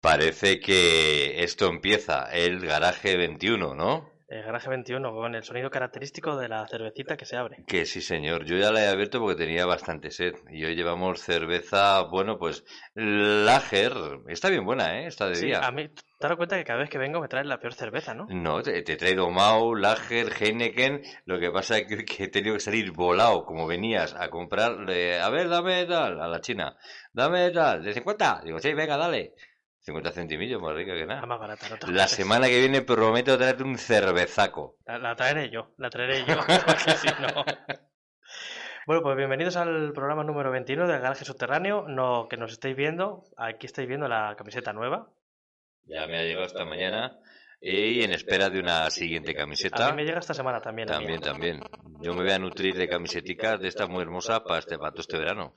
Parece que esto empieza el garaje 21, ¿no? El garaje 21 con el sonido característico de la cervecita que se abre. Que sí, señor. Yo ya la he abierto porque tenía bastante sed. Y hoy llevamos cerveza, bueno, pues Lager. Está bien buena, ¿eh? Está de Sí, día. a mí, te dado cuenta que cada vez que vengo me traes la peor cerveza, ¿no? No, te, te he traído Mau, Lager, Heineken. Lo que pasa es que, que he tenido que salir volado, como venías, a comprar. eh, a ver, dame tal, a la China. Dame tal, de 50. Digo, sí, venga, dale. 50 centimillos, más rica que La nada. más barata, no te La semana que viene prometo traerte un cervezaco. La, la traeré yo, la traeré yo, porque si no... Bueno, pues bienvenidos al programa número 21 del Garaje Subterráneo. No, que nos estáis viendo, aquí estáis viendo la camiseta nueva. Ya me ha llegado esta mañana y en espera de una siguiente A camiseta. mí me llega esta semana también. También, también. Yo me voy a nutrir de camiseticas de esta muy hermosa para este, para todo este verano.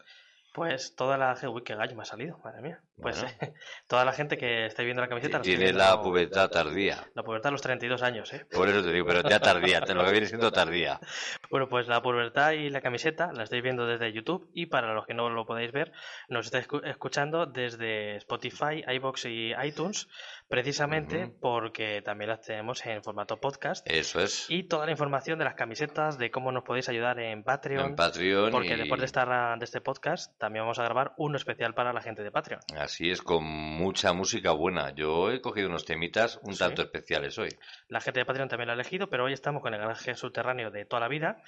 Pues toda la qué gallo me ha salido, madre mía. Pues Bueno. toda la gente que estáis viendo la camiseta... la Tiene la pubertad tardía. La pubertad a los 32 años, ¿eh? Por eso te digo, pero ya tardía, lo que viene siendo tardía. Bueno, pues la pubertad y la camiseta la estáis viendo desde YouTube y para los que no lo podéis ver, nos estáis escu- escuchando desde Spotify, iBox y iTunes, precisamente porque también las tenemos en formato podcast. Eso es. Y toda la información de las camisetas, de cómo nos podéis ayudar en Patreon, En Patreon. porque y- después de, esta, de este podcast también vamos a grabar uno especial para la gente de Patreon. Así es, con mucha música buena. Yo he cogido unos temitas un Sí. tanto especiales hoy. La gente de Patreon también lo ha elegido, pero hoy estamos con el garaje subterráneo de toda la vida.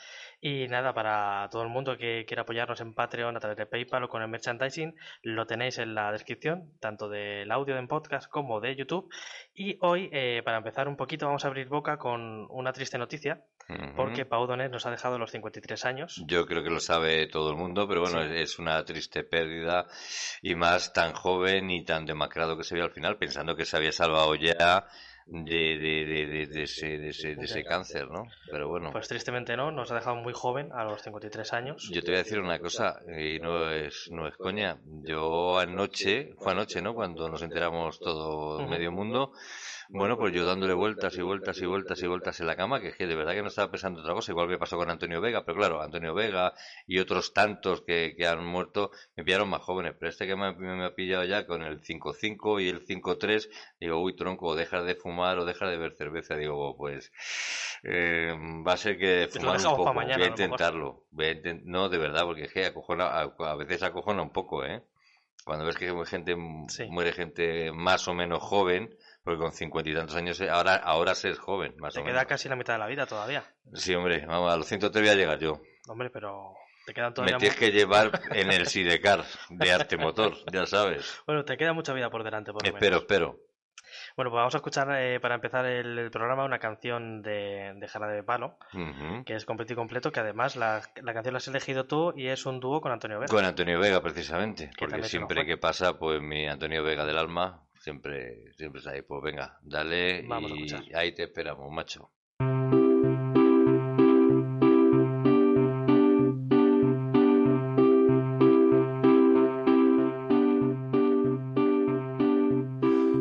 Y nada, para todo el mundo que quiera apoyarnos en Patreon a través de PayPal o con el merchandising, lo tenéis en la descripción, tanto del audio en podcast como de YouTube. Y hoy, eh, para empezar un poquito, vamos a abrir boca con una triste noticia, porque Pau Donés nos ha dejado los 53 años. Yo creo que lo sabe todo el mundo, pero bueno, Sí. es una triste pérdida y más tan joven y tan demacrado que se ve al final, pensando que se había salvado ya de, de, de, de- de ese, de, ese, de ese cáncer, ¿no? Pero bueno, Pues tristemente no, nos ha dejado muy joven, a los 53 años. yo te voy a decir una cosa y no es, no es coña. Yo anoche, fue anoche, ¿no? Cuando nos enteramos todo medio mundo, bueno, pues yo dándole vueltas y vueltas y vueltas y vueltas en la cama, que es que de verdad que no estaba pensando otra cosa, igual me pasó con Antonio Vega, pero claro, Antonio Vega y otros tantos que, que han muerto me pillaron más jóvenes, pero este que me, me ha pillado ya con el 5-5 y el 5-3, digo, uy, tronco, o dejas de fumar o dejas de beber cerveza, digo, pues eh, va a ser que Pues lo fumar un poco, mañana, voy a intentarlo, voy a inten- no, de verdad, porque es que acojona, a, a veces acojona un poco, ¿eh? Cuando ves que gente, Sí. muere gente más o menos joven, porque con cincuenta y tantos años, eh, ahora, ahora se es joven, más Te o queda menos. casi la mitad de la vida todavía. Sí, hombre, vamos, a los 103 voy a llegar yo. Hombre, pero te quedan Me todavía... tienes mu- que llevar en el Sidecar de arte motor, ya sabes. Bueno, te queda mucha vida por delante, por lo Espero, menos. espero. Bueno, pues vamos a escuchar eh, para empezar el, el programa una canción de, de Jarabe de Palo, que es completo y completo, que además la, la canción la has elegido tú y es un dúo con Antonio Vega. Con Antonio Vega, precisamente, porque siempre que pasa, pues mi Antonio Vega del alma, siempre, siempre está ahí. Pues venga, dale Vamos y ahí te esperamos, macho.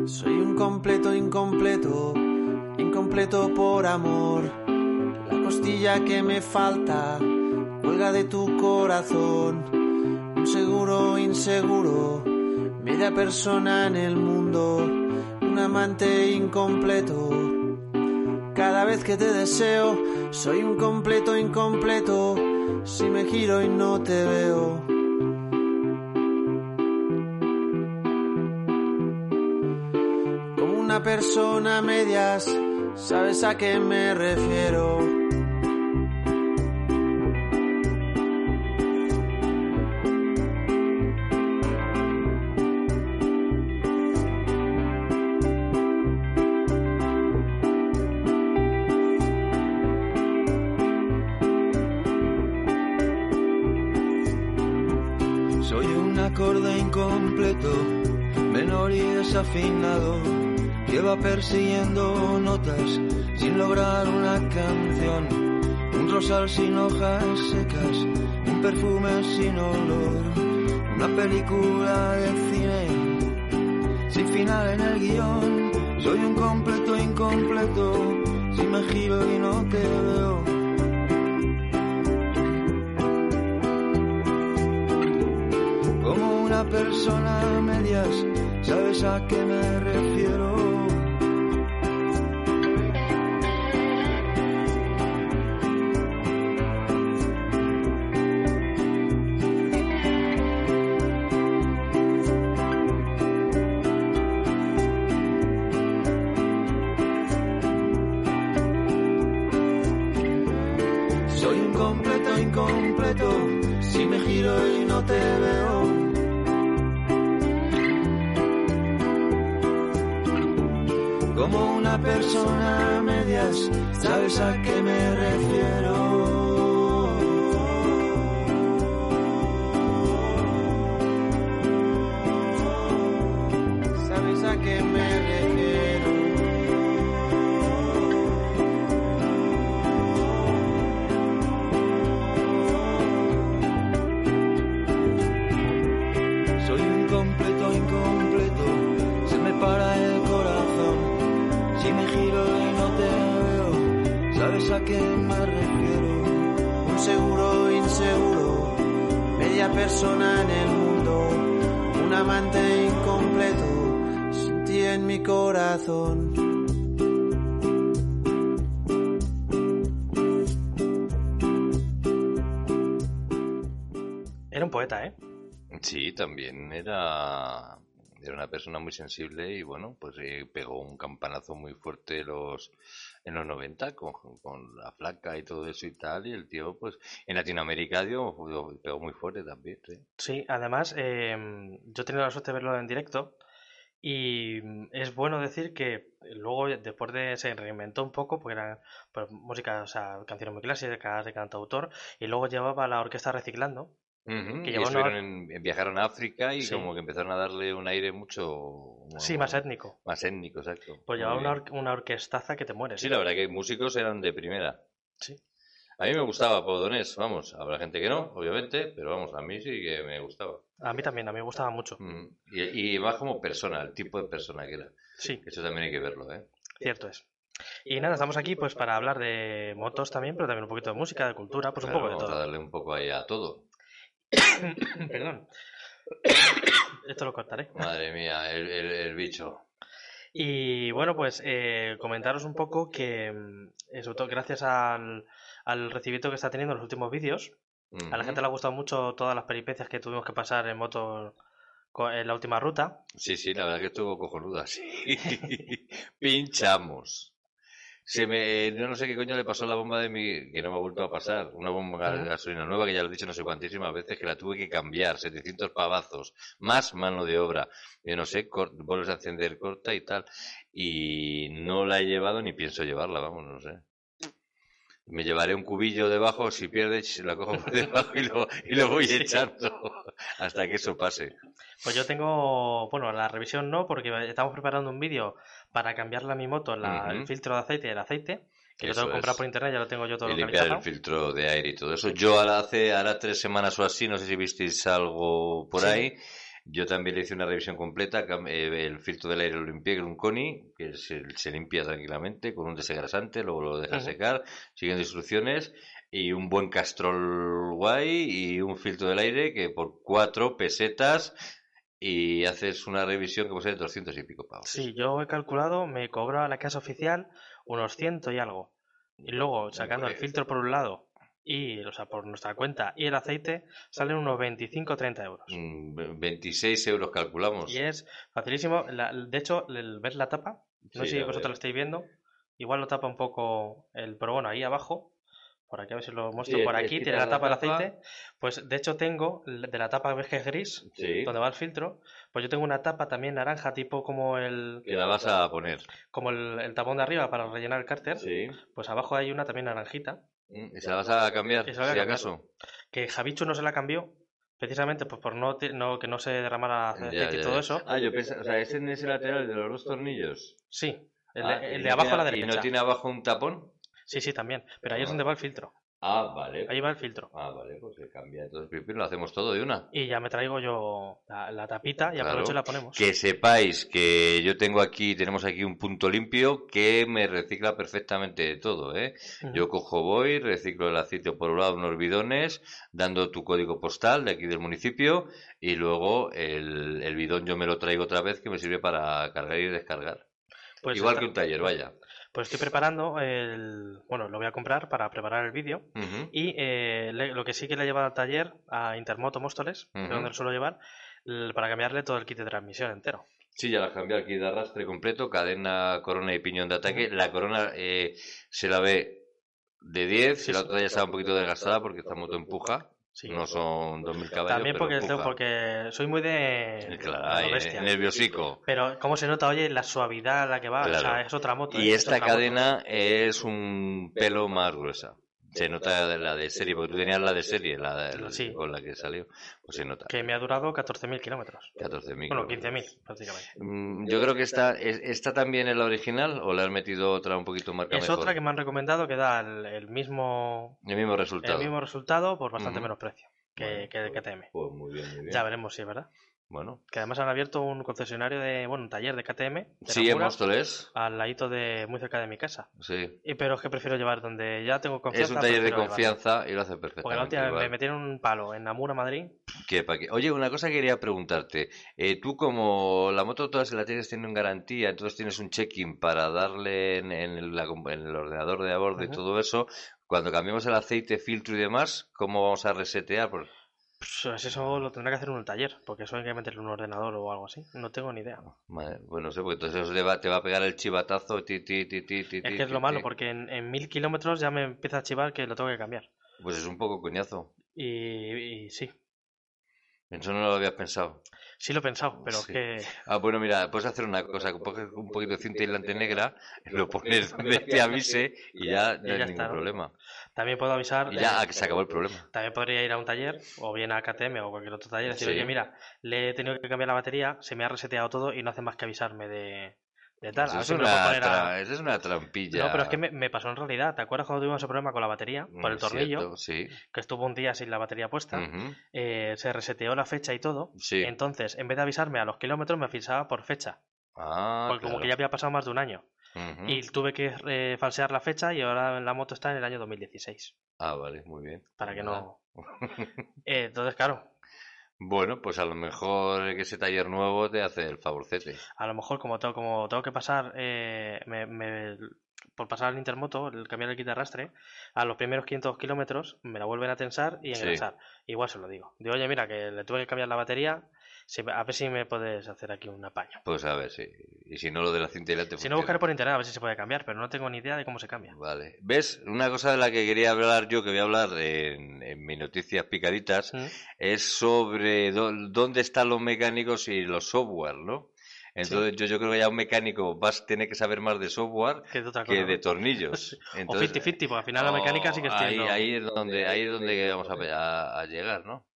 Soy un completo incompleto, incompleto por amor. La costilla que me falta cuelga de tu corazón. Un seguro inseguro, media persona en el mundo, un amante incompleto. Cada vez que te deseo, soy un completo incompleto. Si me giro y no te veo. Como una persona a medias, ¿sabes a qué me refiero? Persiguiendo notas sin lograr una canción. Un rosal sin hojas secas, un perfume sin olor, una película de cine sin final en el guion. Soy un completo incompleto, si me giro y no te veo. Como una persona a medias, ¿sabes a qué me refiero? Poeta, ¿eh? Sí, también era, era una persona muy sensible y bueno, pues eh, pegó un campanazo muy fuerte los, en los 90 con, con la flaca y todo eso y tal. Y el tío, pues en Latinoamérica dio, pegó muy fuerte también. sí. Sí, además, eh, yo he tenido la suerte de verlo en directo y es bueno decir que luego, después de se reinventó un poco, porque era pues, música, o sea, canciones muy clásicas de cantautor, y luego llevaba la orquesta reciclando. Que y llevó una- estuvieron en- viajaron a África y Sí. como que empezaron a darle un aire mucho Sí, más étnico. más étnico, exacto. Pues Muy llevaba una, bien. or- una orquestaza que te mueres. Sí, la verdad que músicos eran de primera. Sí. A mí me gustaba Podonés, vamos, habrá gente que no, obviamente, pero vamos, a mí sí que me gustaba. A mí también, a mí me gustaba mucho. Mm, Y, y más como persona, el tipo de persona que era. Sí, Eso también hay que verlo, ¿eh? cierto es. Y nada, estamos aquí pues para hablar de motos también, pero también un poquito de música, de cultura, pues un poco de vamos a todo. darle un poco ahí a todo. Perdón. Esto lo cortaré. Madre mía, el, el- el bicho. Y bueno, pues eh, comentaros un poco que, mm, sobre todo gracias al, al recibimiento que está teniendo en los últimos vídeos, a la gente le ha gustado mucho todas las peripecias que tuvimos que pasar en moto en la última ruta. Sí, sí, la verdad que estuvo cojonuda, sí. Pinchamos. Se me, yo no sé qué coño le pasó a la bomba de mi, que no me ha vuelto a pasar. Una bomba de gasolina nueva que ya lo he dicho no sé cuantísimas veces que la tuve que cambiar, 700 pavazos, más mano de obra. Yo no sé, vuelves a encender corta y tal. Y no la he llevado ni pienso llevarla, vamos, no sé. Me llevaré un cubillo debajo, si pierdes, la cojo por debajo y lo, y lo voy echando hasta que eso pase. Pues yo tengo, bueno, la revisión no, porque estamos preparando un vídeo para cambiarle a mi moto la- el filtro de aceite y el aceite, que lo Eso tengo que comprar por internet, ya lo tengo yo todo y limpiar el filtro de aire y todo eso. Yo ahora hace ahora tres semanas o así, no sé si visteis algo por Sí. ahí. Yo también le hice una revisión completa. eh, El filtro del aire lo limpié con un coni, que se, se limpia tranquilamente con un desengrasante, luego lo dejas Ujú. secar, siguiendo instrucciones. Y un buen castrol guay y un filtro del aire que por cuatro pesetas y haces una revisión que puede ser de 200 y pico pavos. Sí, yo he calculado, me cobra la casa oficial unos ciento y algo. Y luego, sacando el Pues- filtro por un lado y, o sea, por nuestra cuenta y el aceite, salen unos 25 o 30 euros. Mm, ve- 26 euros calculamos. Y es facilísimo. La- de hecho, el ver la tapa, no Sí, sé si vosotros lo estáis viendo, igual lo tapa un poco el, pero bueno, ahí abajo, por aquí a ver si lo muestro, Sí, por aquí tiene la la tapa del aceite. Pues de hecho tengo, de la tapa que es gris, Sí. donde va el filtro, pues yo tengo una tapa también naranja, tipo como el, Que la vas a poner. como el, el tapón de arriba para rellenar el cárter, Sí. pues abajo hay una también naranjita, Mm, ¿Y se la vas a cambiar, si cambiar. acaso? que Javichu no se la cambió, precisamente pues por no, no que no se derramara Ya, aceite y todo ya. eso. Ah, yo pensaba, o sea, es en ese lateral de los dos tornillos. Sí, el, Ah, de, el de abajo a la derecha. ¿Y no tiene abajo un tapón? Sí, sí, también. Pero ahí es Ah. donde va el filtro. Ah, vale. Ahí va el filtro. Ah, vale, pues se cambia. Entonces, Pipi, lo hacemos todo de una. Y ya me traigo yo la, la tapita y Claro. aprovecho y la ponemos. Que sepáis que yo tengo aquí, tenemos aquí un punto limpio que me recicla perfectamente de todo, ¿eh? Yo cojo, voy, reciclo el aceite por un lado, unos bidones, dando tu código postal de aquí del municipio y luego el, el bidón yo me lo traigo otra vez que me sirve para cargar y descargar. Pues Igual que un taller, vaya. Pues estoy preparando el... Bueno, lo voy a comprar para preparar el vídeo. Y eh, le- lo que sí que le he llevado al taller, a Intermoto Móstoles, que es donde lo suelo llevar, para cambiarle todo el kit de transmisión entero. Sí, ya la cambié aquí de arrastre completo, cadena, corona y piñón de ataque. La corona eh, se la ve de 10, Sí, la otra ya está un poquito desgastada porque esta moto empuja. Sí. No son 2000 caballos, También pero porque, tengo- porque soy muy de... Claro, de nerviosico. Pero cómo se nota, oye, la suavidad a la que va, o sea, es otra moto. Y. Es esta moto. cadena es un pelo más gruesa. Se nota de la de serie, porque tú tenías la de serie, la de- Sí. con la que salió. Pues se nota. Que me ha durado 14.000 kilómetros. 14.000. Bueno, kilómetros. 15.000 prácticamente. Mm, Yo creo que esta, es- ¿esta también es la original o le has metido otra un poquito marca Es mejor? otra que me han recomendado que da el, el mismo, El mismo el resultado. mismo resultado por bastante Ujú. menos precio que, Bueno, que el pues- KTM. Pues muy bien, muy bien. Ya veremos si es verdad. Bueno, Que además han abierto un concesionario de, bueno, un taller de KTM. de sí, en Móstoles. Al ladito de, muy cerca de mi casa. Sí. Y, pero es que prefiero llevar donde ya tengo confianza. Es un taller de confianza y lo hace Porque la perfectamente. última me metieron un palo en Namura, Madrid. Que pa' qué. Oye, una cosa que quería preguntarte. Eh, tú como la moto todas las tienes tienen garantía, entonces tienes un check-in para darle en, en la el ordenador de a bordo y todo eso. Cuando cambiamos el aceite, filtro y demás, ¿cómo vamos a resetear? Por- Pues eso lo tendrá que hacer en un taller, porque eso hay que meterle en un ordenador o algo así. No tengo ni idea. Madre, bueno, no sé, porque entonces eso te va, te va a pegar el chivatazo. Ti, ti, ti, ti, ti, Es que es lo malo, porque en, en mil kilómetros ya me empieza a chivar que lo tengo que cambiar. Pues es un poco coñazo. Y, y sí, Eso no lo habías pensado. sí lo he pensado, pero Sí. es que Ah, bueno, mira, puedes hacer una cosa, coges un poquito de cinta aislante negra, lo pones donde te avise y ya no Y hay ningún está, ¿no? problema. también puedo avisar. Y ya eh, ah, que se acabó el problema. También podría ir a un taller, o bien a KTM o cualquier otro taller, y decir, Sí. oye, mira, le he tenido que cambiar la batería, se me ha reseteado todo y no hace más que avisarme de, de tal. Eso A ver es, una puedo poner a- tra- eso es una trampilla. No, pero es que me, me pasó en realidad. ¿Te acuerdas cuando tuvimos ese problema con la batería? Por el Mm, tornillo, cierto, sí. que estuvo un día sin la batería puesta. Eh, se reseteó la fecha y todo. Sí. Entonces, en vez de avisarme a los kilómetros, me avisaba por fecha. Ah, porque como que ya había pasado más de un año. Y tuve que eh, falsear la fecha y ahora la moto está en el año 2016. Ah, vale, muy bien. Para que Nada. no... Eh, entonces, claro, Bueno, pues a lo mejor que ese taller nuevo te hace el favorcete. a lo mejor como tengo, como tengo que pasar eh, me- me- por pasar al Intermoto, el cambiar el kit de arrastre, a los primeros 500 kilómetros me la vuelven a tensar y Sí. engrasar. Igual se lo digo. Digo, oye, mira, que le tuve que cambiar la batería, a ver si me puedes hacer aquí un apaño. Pues a ver, sí. Y si no, lo de la cinta aislante Si no, buscaré por internet a ver si se puede cambiar, pero no tengo ni idea de cómo se cambia. Vale. ¿Ves? Una cosa de la que quería hablar yo, que voy a hablar en, en mis noticias picaditas, ¿Mm? es sobre dó- dónde están los mecánicos y los software, ¿no? Entonces yo, yo creo que ya un mecánico vas tiene que saber más de software Que de tornillos. O Entonces, 50-50, porque al final la mecánica sí que oh, estoy ahí, ahí es donde ahí es donde vamos a, a- a llegar, ¿no?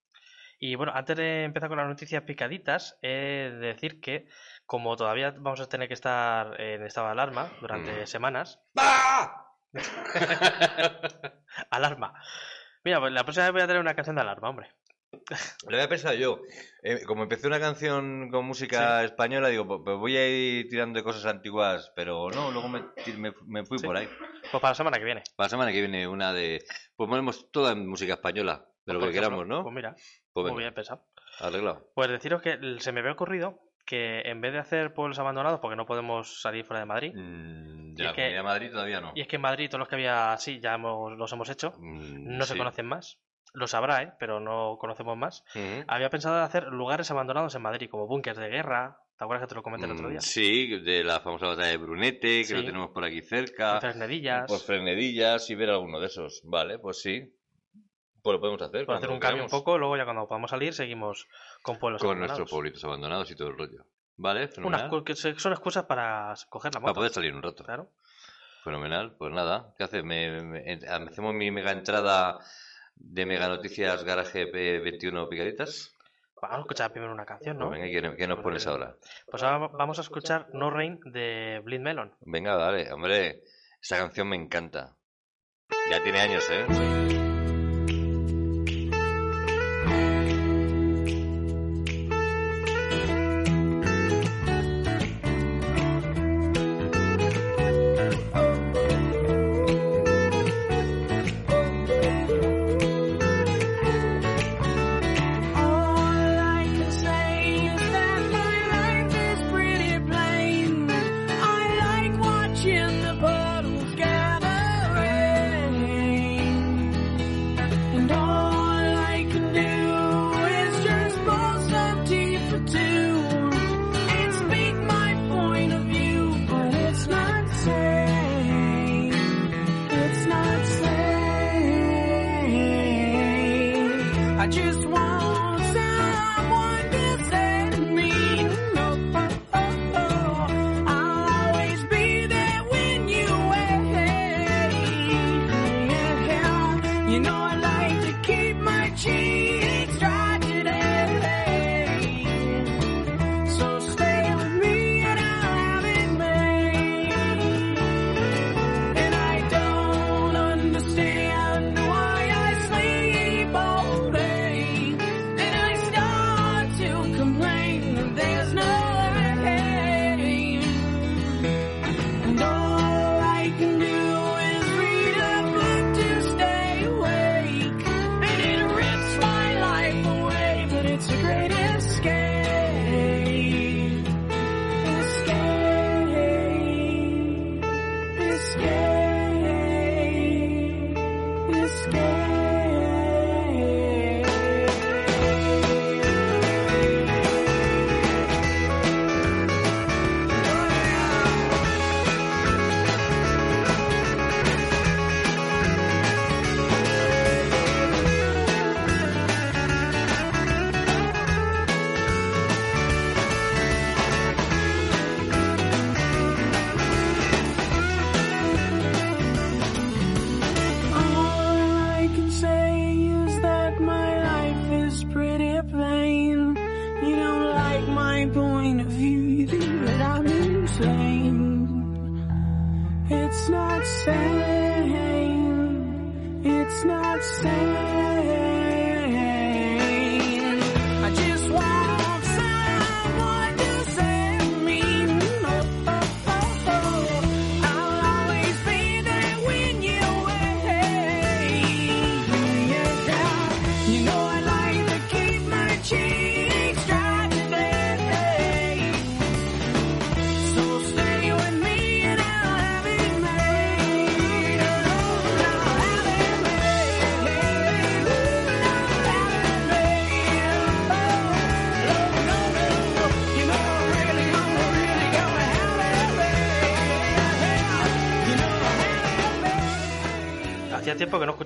Y bueno, antes de empezar con las noticias picaditas, he de decir que como todavía vamos a tener que estar en estado de alarma durante Mm. semanas, ¡Ah! alarma. Mira, pues la próxima vez voy a tener una canción de alarma, hombre. Lo había pensado yo. Eh, como empecé una canción con música española, digo, pues, pues voy a ir tirando de cosas antiguas, pero no, luego me, me- me fui Sí. por ahí. Pues para la semana que viene. Para la semana que viene una de... Pues ponemos toda música española, de lo Por que ejemplo. queramos, ¿no? Pues mira, Pues muy bien pensado. arreglado. Pues deciros que se me había ocurrido que en vez de hacer pueblos abandonados, porque no podemos salir fuera de Madrid, Mm, Y de es la que- de Madrid todavía no. y es que en Madrid todos los que había así ya hemos- los hemos hecho, Mm, no se conocen más. Los habrá, ¿eh? pero no conocemos más. Había pensado en hacer lugares abandonados en Madrid, como búnkers de guerra. ¿Te acuerdas que te lo comenté el otro Mm, día? Sí, de la famosa batalla de Brunete, que Sí. lo tenemos por aquí cerca. Fresnedillas. Pues Frenedillas y ver alguno de esos. Vale, pues sí. Pues lo podemos hacer. Por hacer un cambio un poco, luego ya cuando podamos salir seguimos con pueblos Con abandonados. nuestros pueblitos abandonados y todo el rollo. Vale, Unas fenomenal. cu- que son excusas para coger la Para moto. poder salir un rato. Claro. Fenomenal. Pues nada, ¿qué haces? Me, me- en- hacemos mi mega entrada de Mega Noticias Garaje 21 Picaditas? Vamos a escuchar primero una canción, ¿no? Pues venga, ¿qué, qué nos pones ahora? Pues ahora vamos a escuchar No Rain de Blind Melon. Venga, dale, hombre, esa canción me encanta. Ya tiene años, ¿eh?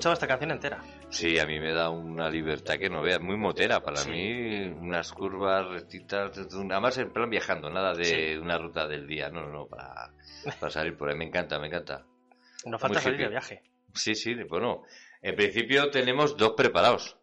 No escuchaba esta canción entera. Sí, a mí me da una libertad que no veas, muy motera para Sí. mí, unas curvas rectitas, además en plan viajando, nada de Sí. una ruta del día, no, no, no, para, para salir por ahí, me encanta, me encanta. Nos falta Muy salir de viaje. Sí, sí, bueno, en principio tenemos dos preparados.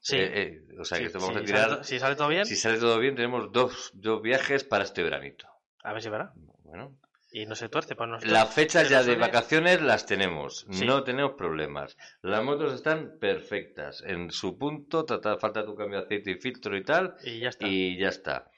Sí. Eh, eh, o sea Sí, que esto vamos sí, a tirar, si sale todo bien, si sale todo bien, tenemos dos, dos viajes para este veranito. a ver si verá. Bueno, Y no se tuerce, pues no se las fechas ya de vacaciones las tenemos, Sí. no tenemos problemas. Las motos están perfectas, en su punto, trata- falta tu cambio de aceite y filtro y tal, Y ya está. y ya está.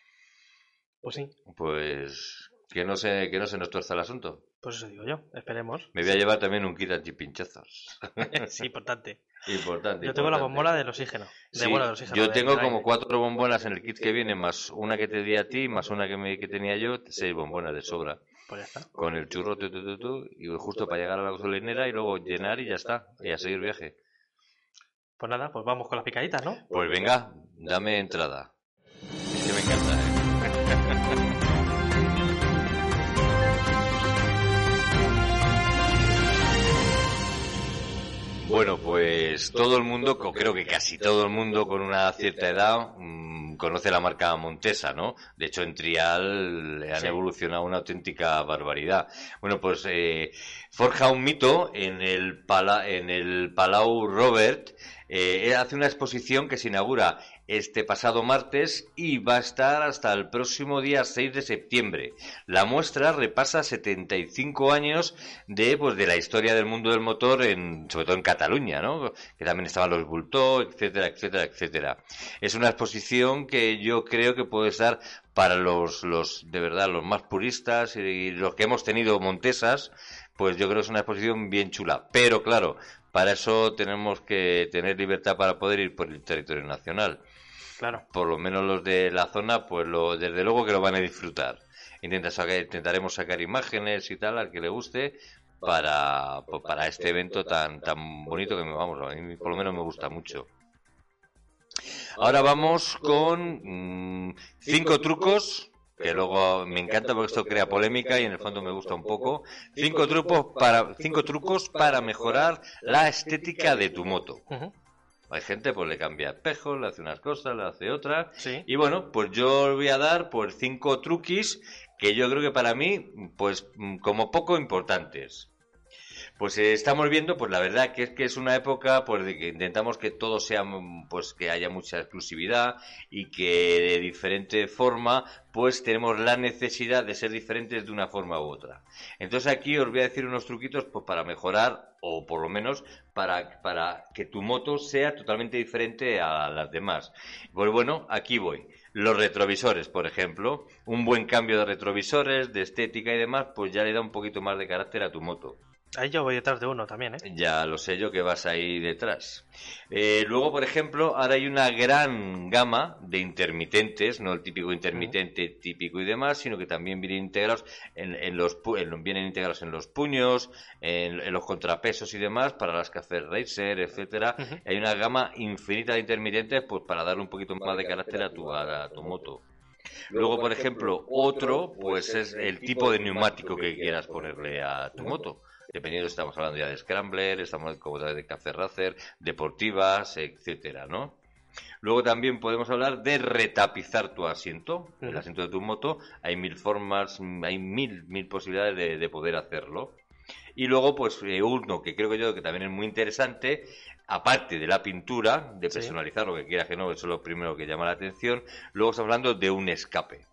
Pues sí, Pues que no se, que no se nos tuerza el asunto. pues eso digo yo. Esperemos. Me voy a llevar también un kit antipinchazos. sí, importante. importante. Yo tengo la bombola del oxígeno. De, Sí, del oxígeno. yo tengo como cuatro bombonas en el kit que viene, más una que te di a ti, más una que, me, que tenía yo, seis bombonas de sobra. Pues ya está. Con el churro, tu, tu, tu, tu, y justo para llegar a la gasolinera y luego llenar y ya está. Y a seguir viaje. Pues nada, pues vamos con las picaditas, ¿no? Pues venga, dame entrada. Es que me encanta, ¿eh? Bueno, pues todo el mundo, creo que casi todo el mundo con una cierta edad, mm, conoce la marca Montesa, ¿no? De hecho, en Trial han Sí. evolucionado una auténtica barbaridad. Bueno, pues eh, forja un mito en el, pala- en el Palau Robert. eh, hace una exposición que se inaugura este pasado martes y va a estar hasta el próximo día 6 de septiembre. La muestra repasa 75 años de, pues, de la historia del mundo del motor, en, sobre todo en Cataluña, ¿no? que también estaban los Bultó, etcétera, etcétera, etcétera. Es una exposición que yo creo que puede estar para los, los de verdad, los más puristas y los que hemos tenido Montesas, pues yo creo que es una exposición bien chula. Pero claro, para eso tenemos que tener libertad para poder ir por el territorio nacional Claro. por lo menos los de la zona, pues lo, desde luego que lo van a disfrutar. Intenta sacar- intentaremos sacar imágenes y tal al que le guste para, pues, para este evento tan, tan bonito que me vamos, a mí por lo menos me gusta mucho. Ahora vamos con mm, cinco trucos que luego me encanta porque esto crea polémica y en el fondo me gusta un poco. Cinco trucos para cinco trucos para mejorar la estética de tu moto. Hay gente pues le cambia espejos, le hace unas cosas, le hace otras. Sí. Y bueno, pues yo voy a dar pues cinco truquis que yo creo que para mí, pues mm, como poco importantes. Pues eh, estamos viendo, pues la verdad que es que es una época pues de que intentamos que todo sea, pues que haya mucha exclusividad y que de diferente forma, pues tenemos la necesidad de ser diferentes de una forma u otra. Entonces aquí os voy a decir unos truquitos pues para mejorar o por lo menos para, para que tu moto sea totalmente diferente a las demás. Pues bueno, aquí voy. Los retrovisores, por ejemplo, un buen cambio de retrovisores, de estética y demás, pues ya le da un poquito más de carácter a tu moto. Ahí yo voy detrás de uno también, ¿eh? Ya lo sé yo que vas ahí detrás. Eh, luego, por ejemplo, ahora hay una gran gama de intermitentes, no el típico intermitente típico y demás, sino que también vienen integrados en, en los en- vienen integrados en los puños, en, en los contrapesos y demás para las cafés racer, etcétera. Hay una gama infinita de intermitentes, pues para darle un poquito más de carácter a tu a tu moto. Luego, por ejemplo, otro, pues es el tipo de neumático que quieras ponerle a tu moto. Dependiendo, estamos hablando ya de Scrambler, estamos como de Café Racer, deportivas, etcétera, ¿no? Luego también podemos hablar de retapizar tu asiento, el asiento de tu moto. Hay mil formas, hay mil, mil posibilidades de, de poder hacerlo. Y luego, pues, eh, uno que creo que yo que también es muy interesante, aparte de la pintura, de Sí. personalizar lo que quieras que no, eso es lo primero que llama la atención. Luego estamos hablando de un escape.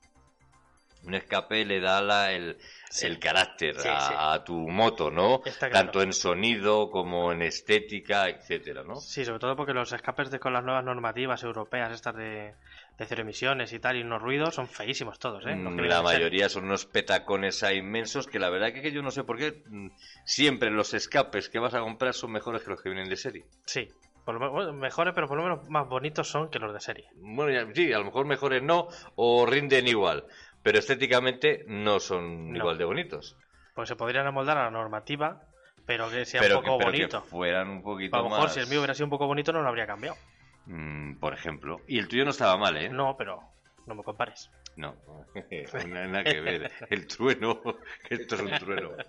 Un escape le da la- el, Sí. el carácter Sí, a, sí. a tu moto, ¿no? Claro. Tanto en sonido como en estética, etcétera, ¿no? Sí, sobre todo porque los escapes de con las nuevas normativas europeas, estas de, de cero emisiones y tal, y unos ruidos, son feísimos todos, ¿eh? Vienen La mayoría son unos petacones ahí inmensos que la verdad que, que yo no sé por qué mm, siempre los escapes que vas a comprar son mejores que los que vienen de serie. Sí, por lo menos, mejores, pero por lo menos más bonitos son que los de serie. Bueno, sí, a lo mejor mejores no o rinden igual, pero estéticamente no son No. igual de bonitos. Pues se podrían amoldar a la normativa, pero que sea pero un poco que, pero que bonito. fueran un poquito A lo mejor más... si el mío hubiera sido un poco bonito no lo habría cambiado. Mm, por ejemplo. Y el tuyo no estaba mal, ¿eh? No, pero no me compares. No, nada, nada que ver. El trueno, esto es un trueno.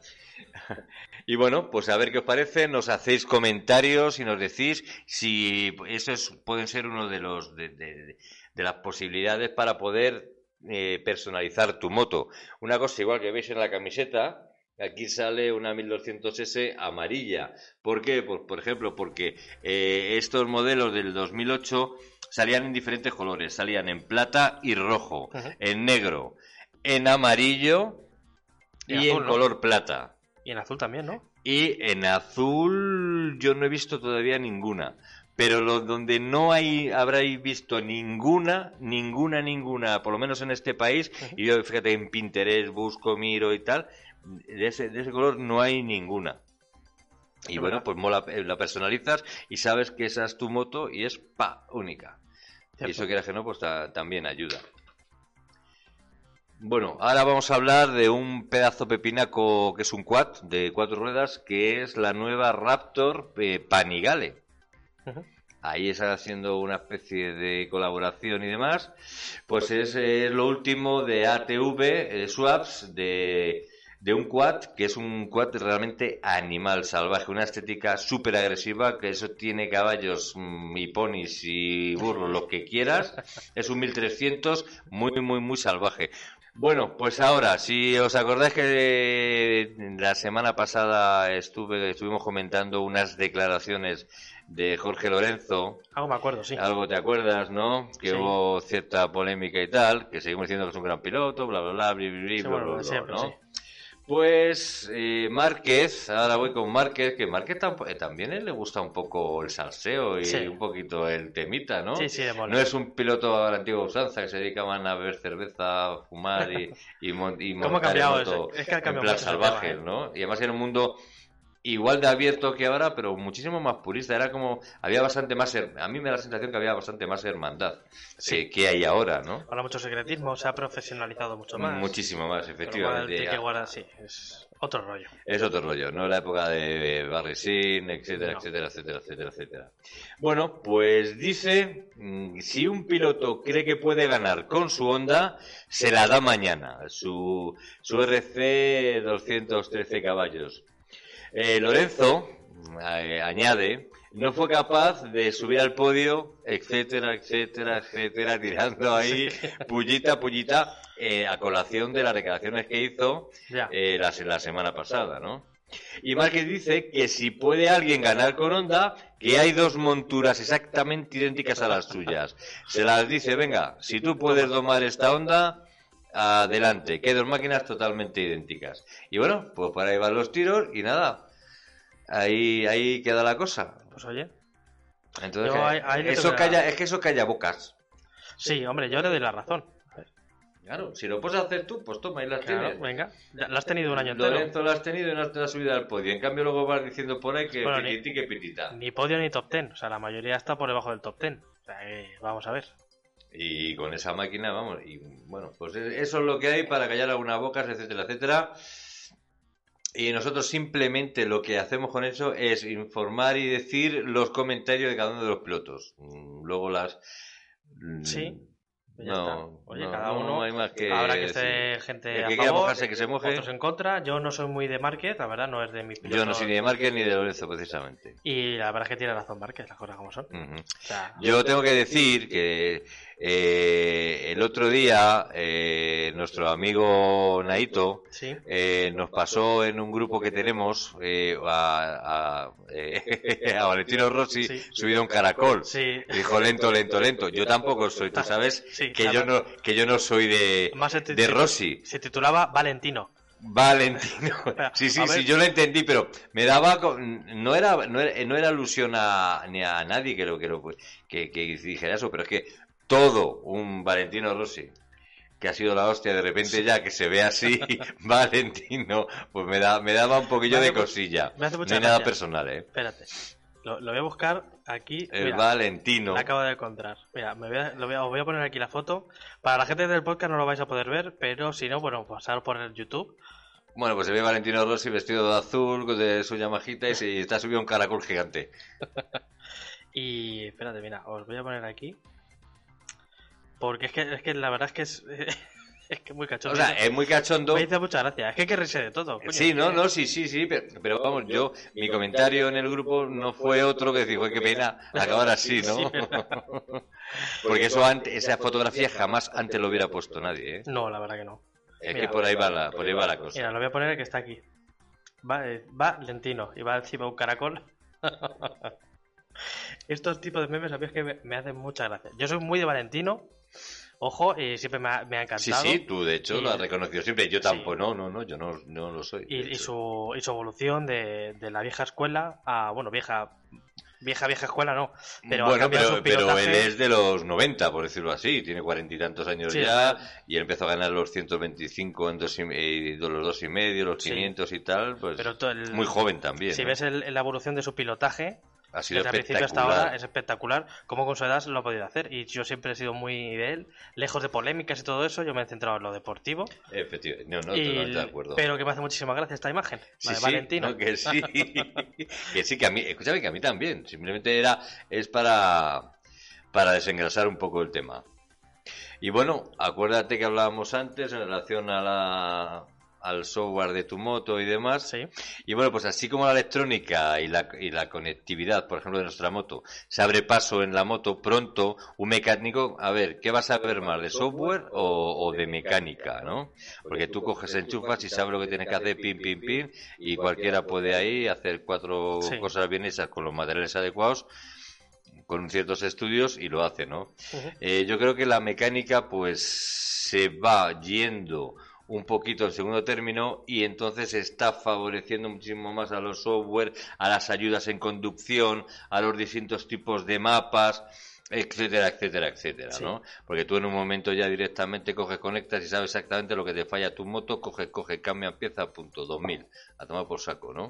Y bueno, pues a ver qué os parece, nos hacéis comentarios y nos decís si esos pueden ser uno de los de, de- de las posibilidades para poder eh, personalizar tu moto. Una cosa igual que veis en la camiseta, aquí sale una 1200S amarilla. ¿Por qué? Pues por ejemplo, porque eh, estos modelos del 2008 salían en diferentes colores, salían en plata y rojo, en negro, en amarillo Y y, azul, en ¿no? color plata. Y en azul también, ¿no? Y en azul yo no he visto todavía ninguna. Pero lo, donde no hay habréis visto ninguna, ninguna, ninguna, por lo menos en este país, y yo fíjate en Pinterest busco, miro y tal, de ese, de ese color no hay ninguna. Y bueno, pues mola, eh, la personalizas y sabes que esa es tu moto y es pa, única. Y eso quieras que no, pues ta- también ayuda. Bueno, ahora vamos a hablar de un pedazo pepinaco que es un quad de cuatro ruedas, que es la nueva Raptor eh, Panigale. Ahí está haciendo una especie de colaboración y demás. Pues es, eh, lo último de ATV, eh, Swaps, de, de un quad que es un quad realmente animal salvaje, una estética súper agresiva, que eso tiene caballos mm, y ponis y burros, lo que quieras. Es un 1300 muy, muy, muy salvaje. Bueno, pues ahora, si os acordáis que la semana pasada estuve, estuvimos comentando unas declaraciones de Jorge Lorenzo, Algo me acuerdo, sí. algo te acuerdas, ¿no? Que Sí. hubo cierta polémica y tal, que seguimos diciendo que es un gran piloto, bla, bla, bla, Sí, bla, bla, bla, sí. Pues eh, Márquez, ahora voy con Márquez, que Márquez tampo- eh, también él le gusta un poco el salseo y Sí. un poquito el temita, ¿no? Sí, sí, de. No es un piloto a la antigua usanza que se dedicaban a beber cerveza, a fumar y, y, mon- y ¿Cómo ha montar en cambiado moto eso? Es que ha en cambiado plan mucho ese salvaje, tema, ¿eh? ¿no? Y además era un mundo igual de abierto que ahora, pero muchísimo más purista. Era como, había bastante más, her- a mí me da la sensación que había bastante más hermandad que, que hay ahora, ¿no? Ahora mucho secretismo, se ha profesionalizado mucho más. Muchísimo más, efectivamente. ya. guardar, sí, es otro rollo. Es otro rollo, no la época de Barry Sin, etcétera, No. etcétera, etcétera, etcétera, etcétera. Bueno, pues dice, mm, si un piloto cree que puede ganar con su Honda, se la da mañana, su, su RC 213 caballos. Eh, Lorenzo eh, añade, no fue capaz de subir al podio, etcétera, etcétera, etcétera, tirando ahí pullita, pullita, eh, a colación de las declaraciones que hizo eh, la, la semana pasada, ¿no? Y Márquez dice que si puede alguien ganar con Honda, que hay dos monturas exactamente idénticas a las suyas. Se las dice, venga, si tú puedes domar esta Honda, adelante, que dos máquinas totalmente idénticas. Y bueno, pues para ahí van los tiros y nada, ahí, ahí queda la cosa. Pues oye, Entonces, Yo eso la- es que eso calla bocas. sí, hombre, yo le doy la razón. Claro, si lo puedes hacer tú, pues toma, ahí las Claro, tienes. venga, lo has tenido un año entero. Lorenzo lo has tenido y no te has subido al podio. En cambio, luego vas diciendo por ahí que Bueno, ni- que pitita. Ni podio ni top ten, o sea, la mayoría está por debajo del top ten. O sea, que vamos a ver. Y con esa máquina, vamos, y bueno, pues e- eso es lo que hay para callar algunas bocas, etcétera, etcétera. Y nosotros simplemente lo que hacemos con eso es informar y decir los comentarios de cada uno de los pilotos. Mm, Luego las... mm, Sí, ya No. Oye, no, cada no uno hay más que habrá que esté gente El a que quiera favor, mojarse, que se moje. otros en contra. Yo no soy muy de Márquez, la verdad, no es de mis pilotos. Yo no soy ni de Márquez ni de Lorenzo, precisamente. Y la verdad es que tiene razón Márquez, las cosas como son. Ujú. O sea, Yo tengo que decir que eh, el otro día eh, nuestro amigo Naito sí, eh, nos pasó en un grupo que tenemos eh, a, a, a Valentino Rossi Sí. subido a un caracol. sí. Dijo lento, lento, lento. Yo tampoco soy, tú sabes que yo no que yo no soy de, Rossi. se titulaba Valentino. Valentino. Sí, sí, sí, yo lo entendí, pero me daba no era no era, no era alusión a ni a nadie que lo que lo que, que dijera eso, pero es que todo un Valentino Rossi que ha sido la hostia de repente ya que se ve así Valentino, pues me da me daba un poquillo Me de cosilla. me hace No hay nada personal, eh. Espérate. Lo, lo voy a buscar aquí. El Mira, Valentino. la acabo de encontrar. Mira, me voy a- lo voy a- os voy a poner aquí la foto. Para la gente del podcast no lo vais a poder ver, pero si no, bueno, pasar por el YouTube. Bueno, pues se ve Valentino Rossi vestido de azul, de su Yamajita y, se- está subido un caracol gigante. Y espérate, mira, os voy a poner aquí. Porque es que, es que la verdad es que es, es que muy cachondo. O sea, es muy cachondo. me hizo mucha gracia. Es que hay que reírse de todo. coño. Sí, no, no, sí, sí, sí, pero, pero vamos, yo, mi comentario en el grupo no fue otro que decir, "Joder, qué pena acabar así, ¿no? Sí. Porque eso antes, esa fotografía jamás antes lo hubiera puesto nadie, ¿eh? No, la verdad que no. Es Mira. que por ahí va la, por ahí va la cosa. Mira, lo voy a poner el que está aquí. Va, eh, va lentino y va encima un caracol. Estos tipos de memes, sabéis que me, me hacen mucha gracia. Yo soy muy de Valentino, ojo, y siempre me ha, me ha Sí, encantado. sí, tú de hecho Y- lo has reconocido siempre. Yo Sí. tampoco, no, no, no, yo no, no lo soy. y, su, y su evolución de, de la vieja escuela a, bueno, vieja, vieja, vieja escuela no, pero bueno, pero, pero él es de los 90, por decirlo así. Tiene cuarenta y tantos años Sí, ya. Y él empezó a ganar los 125 en dos y, eh, los dos y medio, los Sí. 500 y tal. Pues Pero el- muy joven también. Si ¿no? ves el- la evolución de su pilotaje, ha sido desde el principio hasta ahora, es espectacular cómo con su edad lo ha podido hacer. Y yo siempre he sido muy de él, lejos de polémicas y todo eso, yo me he centrado en lo deportivo. Efectivamente, no, no, Y el- de acuerdo. Pero que me hace muchísima gracia esta imagen, la de sí, Valentino. no, que sí, que sí, que a mí, escúchame, que a mí también. Simplemente era, es para, para desengrasar un poco el tema. Y bueno, acuérdate que hablábamos antes en relación a la, al software de tu moto y demás. Sí. Y bueno, pues así como la electrónica y la, y la conectividad, por ejemplo, de nuestra moto, se abre paso en la moto pronto, un mecánico, a ver, ¿qué vas a ver más, de software o, o de mecánica, no? Porque tú coges, enchufas y sabes lo que tienes que hacer, pim, pim, pim, y cualquiera puede ahí hacer cuatro Sí. cosas bien hechas con los materiales adecuados, con ciertos estudios y lo hace, ¿no? Eh, yo creo que la mecánica pues se va yendo un poquito en segundo término y entonces está favoreciendo muchísimo más a los software, a las ayudas en conducción, a los distintos tipos de mapas, etcétera, etcétera, etcétera, Sí. ¿no? Porque tú en un momento ya directamente coges, conectas y sabes exactamente lo que te falla tu moto, coges, coge, cambia, pieza, punto, 2000, a tomar por saco, ¿no?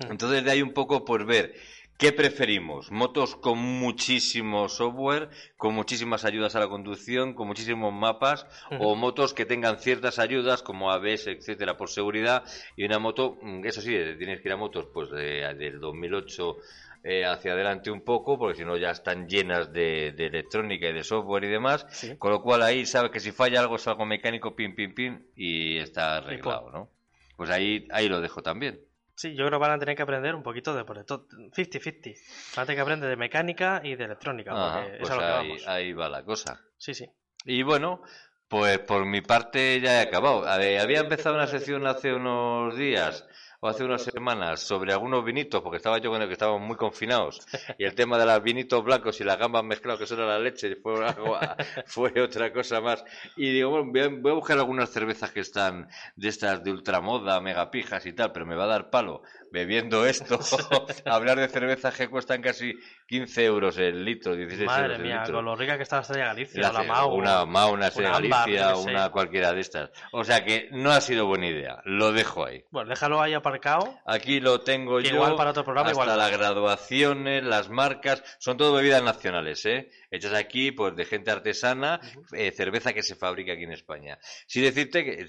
Hmm. Entonces de ahí un poco por ver qué preferimos, motos con muchísimo software, con muchísimas ayudas a la conducción, con muchísimos mapas, o motos que tengan ciertas ayudas como ABS, etcétera, por seguridad, y una moto, mm, eso sí, tienes que ir a motos pues de- del 2008 eh, hacia adelante un poco, porque si no ya están llenas de, de electrónica y de software y demás, Sí. con lo cual ahí sabes que si falla algo es algo mecánico, pim, pim, pim, y está arreglado, ¿no? Pues ahí, ahí lo dejo también. Sí, yo creo que van a tener que aprender un poquito de, por de todo, 50-50. Van a tener que aprender de mecánica y de electrónica, Ajá, porque pues es a lo que ahí, vamos. ahí va la cosa. Sí, sí. Y bueno, pues por mi parte ya he acabado. Había empezado una sección hace unos días o hace unas semanas sobre algunos vinitos, porque estaba yo con el que estábamos muy confinados. Y el tema de los vinitos blancos y las gambas mezclados, que era la leche, fue, fue otra cosa más. Y digo, bueno, voy a, voy a buscar algunas cervezas que están de estas de ultramoda, megapijas y tal, pero me va a dar palo bebiendo esto. hablar de cervezas que cuestan casi 15 euros el litro, 16 Madre euros el mía, litro. con lo rica que está la Estrella Galicia, La la Mau. una Mau, una Estrella Ámbar, Galicia, una cualquiera de estas. O sea que no ha sido buena idea. Lo dejo ahí. Bueno, déjalo ahí aparcado. Aquí lo tengo yo. igual para otro programa, hasta igual las graduaciones, las marcas, son todo bebidas nacionales, ¿eh? Hechas aquí, pues, de gente artesana, eh, cerveza que se fabrica aquí en España. Sí decirte que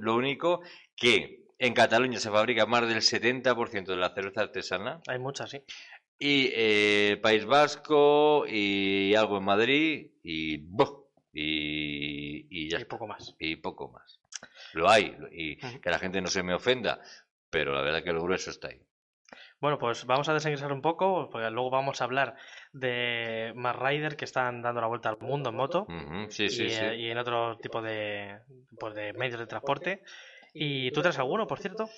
lo único que en Cataluña se fabrica más del 70% de la cerveza artesana Hay muchas, sí. y eh, País Vasco y algo en Madrid y ¡buh! y, y ya Y está. poco más. y poco más. Lo hay y que la gente no se me ofenda, pero la verdad que lo grueso está ahí. Bueno, pues vamos a desengrasar un poco, porque luego vamos a hablar de más riders que están dando la vuelta al mundo en moto sí, y, sí. eh, y en otro tipo de, pues de medios de transporte. ¿Y tú traes alguno, por cierto?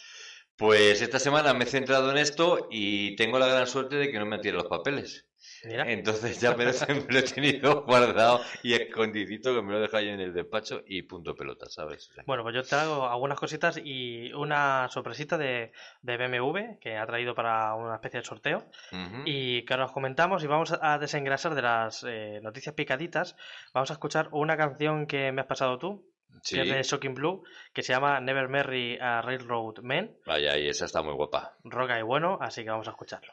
Pues esta semana me he centrado en esto y tengo la gran suerte de que no me tiren los papeles. Mira, Entonces ya me lo, me lo he tenido guardado y escondidito que me lo he dejado yo en el despacho y punto pelota, ¿sabes? O sea, bueno, pues yo traigo algunas cositas y una sorpresita de, de BMW que ha traído para una especie de sorteo y que ahora os comentamos y vamos a desengrasar de las eh, noticias picaditas. Vamos a escuchar una canción que me has pasado tú, Sí, que es de Shocking Blue, que se llama Never Marry a Railroad Man. vaya, y esa está muy guapa. roca y bueno, así que vamos a escucharlo.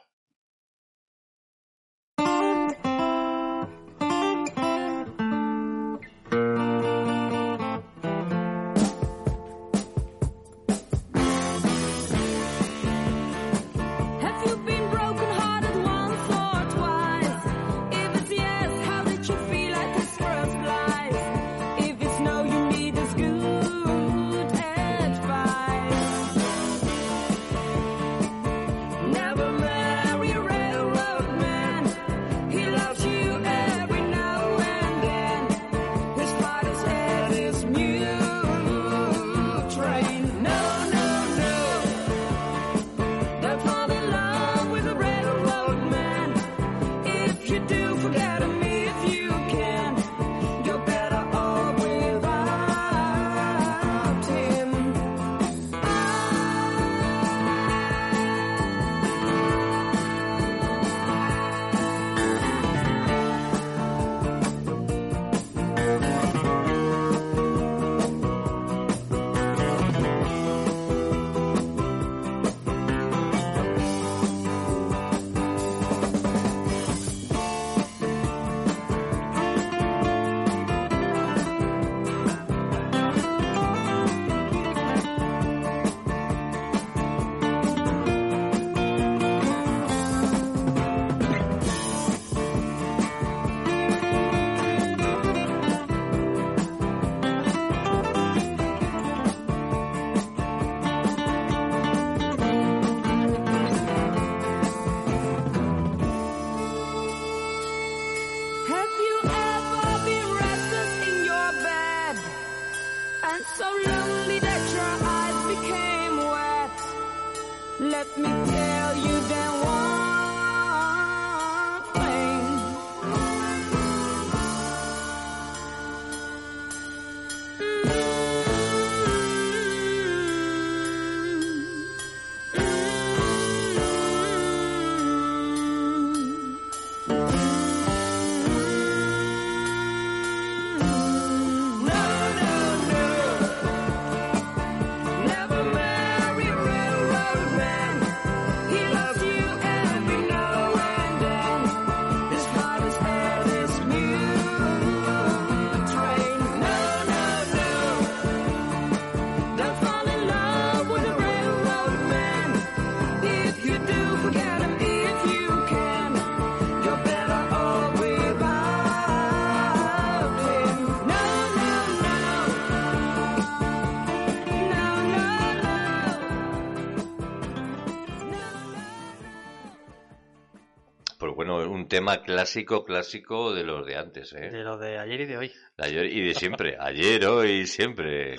Pues bueno, un tema clásico, clásico de los de antes, ¿eh? De lo de ayer y de hoy. De ayer y de siempre. Ayer, hoy, siempre.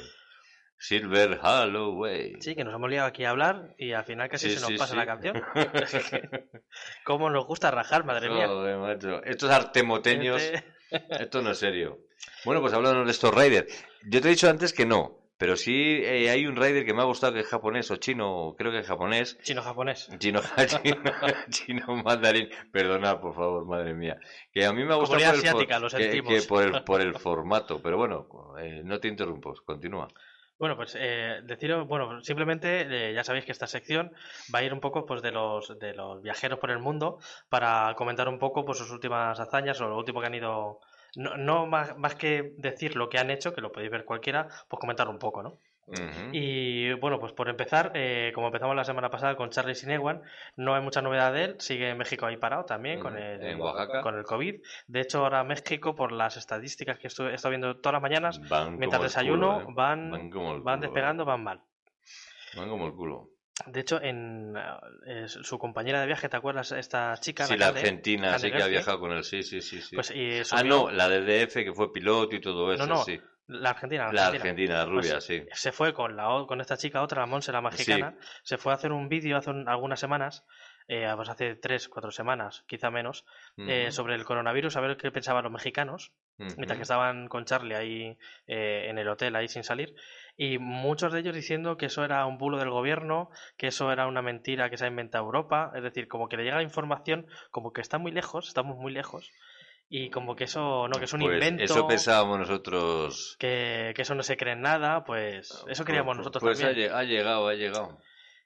Silver Halloween. Sí, que nos hemos liado aquí a hablar y al final casi Sí, se nos sí, pasa sí. la canción. ¿Cómo nos gusta rajar, madre mía? Joder, macho. Estos artemoteños, Este- esto no es serio. Bueno, pues hablando de estos Raiders. Yo te he dicho antes que no, pero sí eh, hay un Raider que me ha gustado que es japonés o chino, creo que es japonés. Chino-japonés. Chino, chino, chino mandarín. Perdona, por favor, madre mía. Que a mí me ha gustado por el, for- asiática, lo que- sentimos. que por, el, por el formato. Pero bueno, eh, no te interrumpo, continúa. Bueno, pues eh, deciros, bueno, simplemente eh, ya sabéis que esta sección va a ir un poco pues de los de los viajeros por el mundo para comentar un poco pues sus últimas hazañas o lo último que han ido no, no más, más que decir lo que han hecho, que lo podéis ver cualquiera, pues comentar un poco, ¿no? Y bueno, pues por empezar, eh, como empezamos la semana pasada con Charlie Sinewan, no hay mucha novedad de él, sigue en México ahí parado también con el, En Oaxaca. con el COVID. De hecho, ahora México, por las estadísticas que he estado viendo todas las mañanas, Van mientras desayuno, culo, ¿eh? van, Van van culo, ¿eh? despegando, van mal. Van como el culo. De hecho, en eh, su compañera de viaje, ¿te acuerdas? Esta chica, Sí, la argentina, sí que ha viajado con él, sí, sí, sí. sí. Pues y ah, no, la del DF que fue piloto y todo eso, No, no, sí. la argentina, La argentina. argentina, la rubia, Pues, sí. Se fue con la con esta chica, otra, la Monse, la mexicana. Se fue a hacer un vídeo hace un- algunas semanas, eh, pues hace tres, cuatro semanas, quizá menos, eh, sobre el coronavirus, a ver qué pensaban los mexicanos, mientras que estaban con Charlie ahí eh, en el hotel, ahí sin salir. Y muchos de ellos diciendo que eso era un bulo del gobierno, que eso era una mentira que se ha inventado Europa. Es decir, como que le llega información, como que está muy lejos, estamos muy lejos. Y como que eso, no, que es un Pues invento. Eso pensábamos nosotros. que, que eso no se cree en nada, pues eso queríamos Pues- nosotros Pues también. lle- ha llegado, ha llegado.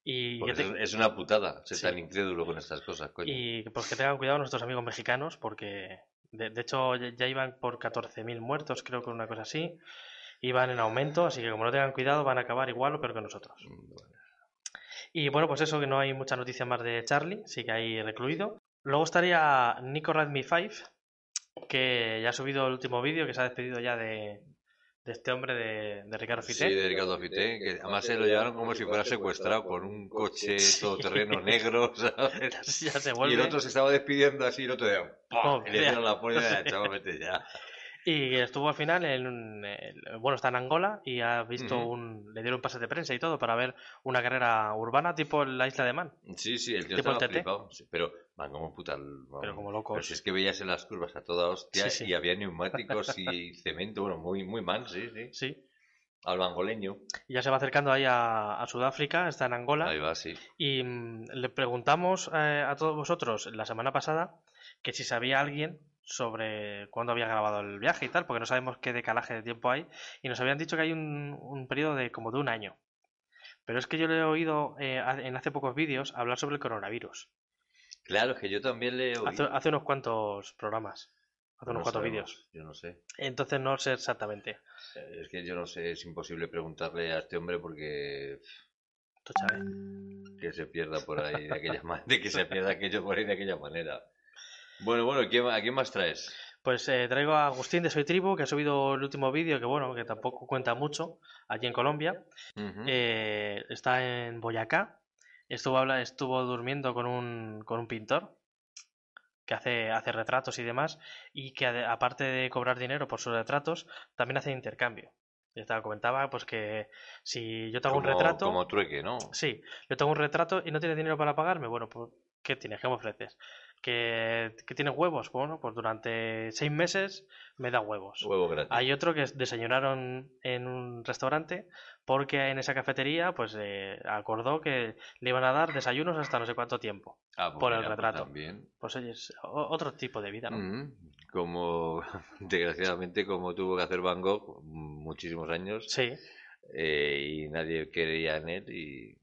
Y, te- es, una putada ser Sí. tan incrédulo con estas cosas, coño. y pues que tengan cuidado nuestros amigos mexicanos, porque de, de hecho ya, ya iban por 14.000 muertos, creo que una cosa así. Iban en aumento, así que como no tengan cuidado van a acabar igual o peor que nosotros. Y bueno, pues eso, que no hay mucha noticia más de Charlie, sí que hay recluido. Luego estaría Nico Radmi 5, que ya ha subido el último vídeo, que se ha despedido ya de, de este hombre de, de Ricardo Fité. Sí, de Ricardo Fité, que además se lo llevaron como si fuera secuestrado con un coche Sí. todoterreno negro, ¿sabes? ya se Y el otro se estaba despidiendo así, y el otro de Oh, Y le dieron la chaval, vete ya. Y estuvo al final en un- el- bueno, está en Angola y ha visto un, le dieron pase de prensa y todo para ver una carrera urbana tipo la isla de Man, Sí, sí, el tío Tipo el estaba flipado. sí, pero van como puta. vamos. pero como Pero locos. si es que veías en las curvas a toda hostia Sí, sí. y había neumáticos y cemento, bueno, muy, muy mal, sí, sí. Sí. Al bangoleño. Y ya se va acercando ahí a, a Sudáfrica, está en Angola. Ahí va, sí. Y mm, le preguntamos eh, a todos vosotros la semana pasada que si sabía alguien sobre cuándo había grabado el viaje y tal, porque no sabemos qué decalaje de tiempo hay. Y nos habían dicho que hay un, un periodo de como de un año. Pero es que yo le he oído eh, en hace pocos vídeos hablar sobre el coronavirus. Claro, es que yo también le oí. Hace, hace unos cuantos programas. Hace unos No cuantos vídeos. Yo no sé. Entonces no sé exactamente. Eh, Es que yo no sé, es imposible preguntarle a este hombre porque Tú sabes. que se pierda por ahí de aquella manera, que se pierda aquello por ahí de aquella manera. Bueno, bueno, ¿quién- ¿a quién más traes? Pues eh, traigo a Agustín de Soy Tribu, que ha subido el último vídeo, que bueno, que tampoco cuenta mucho, allí en Colombia. Eh, está en Boyacá. Estuvo, habla- estuvo durmiendo con un, con un pintor que hace, hace retratos y demás, y que aparte de cobrar dinero por sus retratos, también hace intercambio. Ya te comentaba, pues que si yo te hago Como, un retrato. como trueque, ¿no? Sí, yo tengo un retrato y no tienes dinero para pagarme. Bueno, pues, ¿qué tienes? ¿Qué me ofreces? ¿Que, que tienes huevos? Bueno, pues durante seis meses me da huevos. Huevo gratis. Hay otro que desayunaron en un restaurante porque en esa cafetería pues eh, acordó que le iban a dar desayunos hasta no sé cuánto tiempo. Ah, pues por el pues retrato. también. Pues oye, es otro tipo de vida, ¿no? Mm, Como, desgraciadamente, como tuvo que hacer Van Gogh muchísimos años Sí, eh, y nadie creía en él y,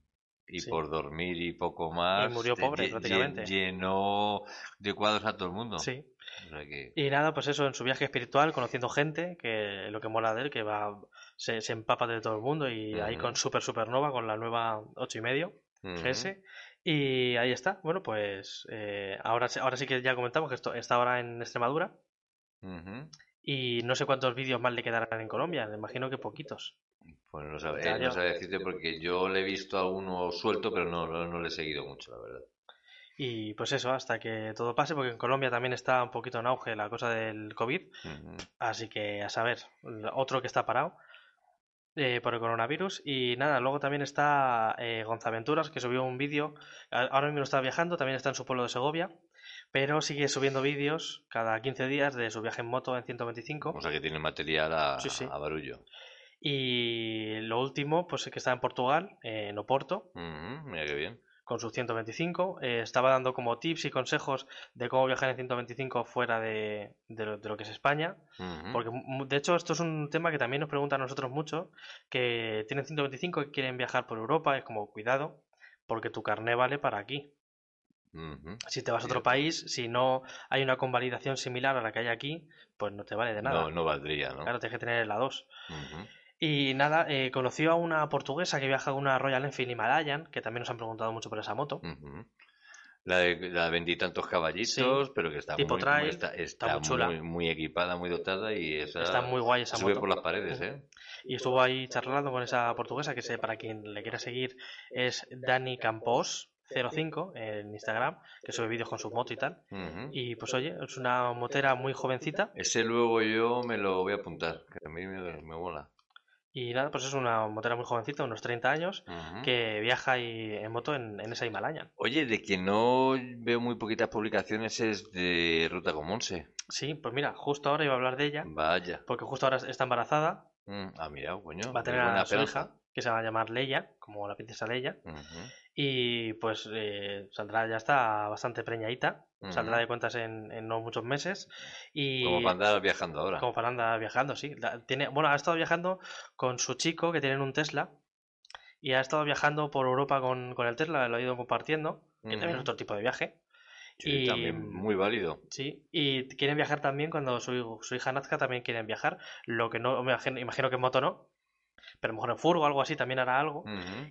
y Sí. por dormir y poco más murió pobre, lle- prácticamente. llenó de cuadros a todo el mundo. sí. O sea que, Y nada, pues eso, en su viaje espiritual, conociendo gente, que lo que mola de él, que va, se, se empapa de todo el mundo y ahí con Super Supernova, con la nueva ocho y medio. GS. Y ahí está. Bueno, pues eh, ahora, sí- ahora sí que ya comentamos que esto está ahora en Extremadura. Y no sé cuántos vídeos más le quedarán en Colombia. Me imagino que poquitos. Pues no sabe, Ya, eh, no sabe decirte porque yo le he visto a uno suelto, pero no, no, no le he seguido mucho, la verdad. Y pues eso, hasta que todo pase, porque en Colombia también está un poquito en auge la cosa del COVID. Así que a saber, otro que está parado eh, por el coronavirus. Y nada, luego también está eh, Gonzaventuras, que subió un vídeo. Ahora mismo está viajando, también está en su pueblo de Segovia. Pero sigue subiendo vídeos cada 15 días de su viaje en moto en 125. O sea que tiene material a, Sí, sí. a barullo. Y lo último, pues es que está en Portugal, en Oporto, Ujú, Mira qué bien. con su 125. Eh, estaba dando como tips y consejos de cómo viajar en 125 fuera de, de lo, de lo que es España. Ujú. Porque mu- de hecho esto es un tema que también nos preguntan a nosotros mucho, que tienen 125 y quieren viajar por Europa, es como cuidado, porque tu carné vale para aquí. Si te vas a otro país, si no hay una convalidación similar a la que hay aquí, pues no te vale de nada. No, no valdría, ¿no? Claro, tienes que tener la 2. Y nada, eh, conoció a una portuguesa que viaja con una Royal Enfield Himalayan, que también nos han preguntado mucho por esa moto. La de la veintitantos caballitos, pero que está Tipo muy, trail, está, está está muy chula. muy, muy equipada, muy dotada y esa Está muy guay esa sube moto. por las paredes, ¿eh? Y estuvo ahí charlando con esa portuguesa, que sé, para quien le quiera seguir, es Dani Campos 05 en Instagram, que sube vídeos con su moto y tal. Y pues oye, es una motera muy jovencita. Ese luego yo me lo voy a apuntar, que a mí me, me mola. Y nada, pues es una motera muy jovencita, unos 30 años, que viaja ahí en moto en, en esa Himalayan. Oye, de que no veo muy poquitas publicaciones es de Ruta con Monse. Sí, pues mira, justo ahora iba a hablar de ella, Vaya. porque justo ahora está embarazada, Mm, Ah, mira, coño. va a tener buena a su hija, que se va a llamar Leia, como la princesa Leia. Ujú. Y pues eh, saldrá, ya está bastante preñadita, saldrá de cuentas en, en no muchos meses. Y Como para andar viajando ahora. como para andar viajando, sí. Tiene, bueno, ha estado viajando con su chico que tienen un Tesla y ha estado viajando por Europa con, con el Tesla, lo ha ido compartiendo, que también es otro tipo de viaje. Sí, y- también muy válido. Sí, y quieren viajar también cuando su, su hija nazca, también quieren viajar. Lo que no, me imagino, imagino que en moto no, pero a lo mejor en furgo o algo así también hará algo.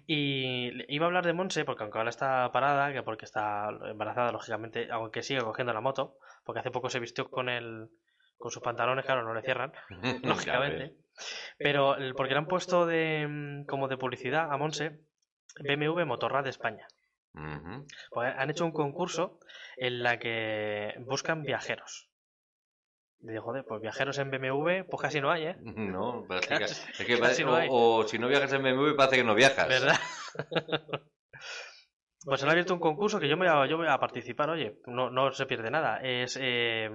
Y iba a hablar de Monse, porque aunque ahora está parada, que porque está embarazada, lógicamente, aunque sigue cogiendo la moto, porque hace poco se vistió con el, con sus pantalones, claro, no le cierran, lógicamente. Pero porque le han puesto de mm, como de publicidad a Monse BMW Motorrad de España. Pues han hecho un concurso en la que buscan viajeros. Y digo, joder, pues viajeros en BMW, pues casi no hay, ¿eh? No, parece que, Casi- es que parece- no o, o si no viajas en BMW parece que no viajas. ¿Verdad? Pues han abierto un concurso que yo me voy a, yo voy a participar, oye, no, no se pierde nada. Es, eh,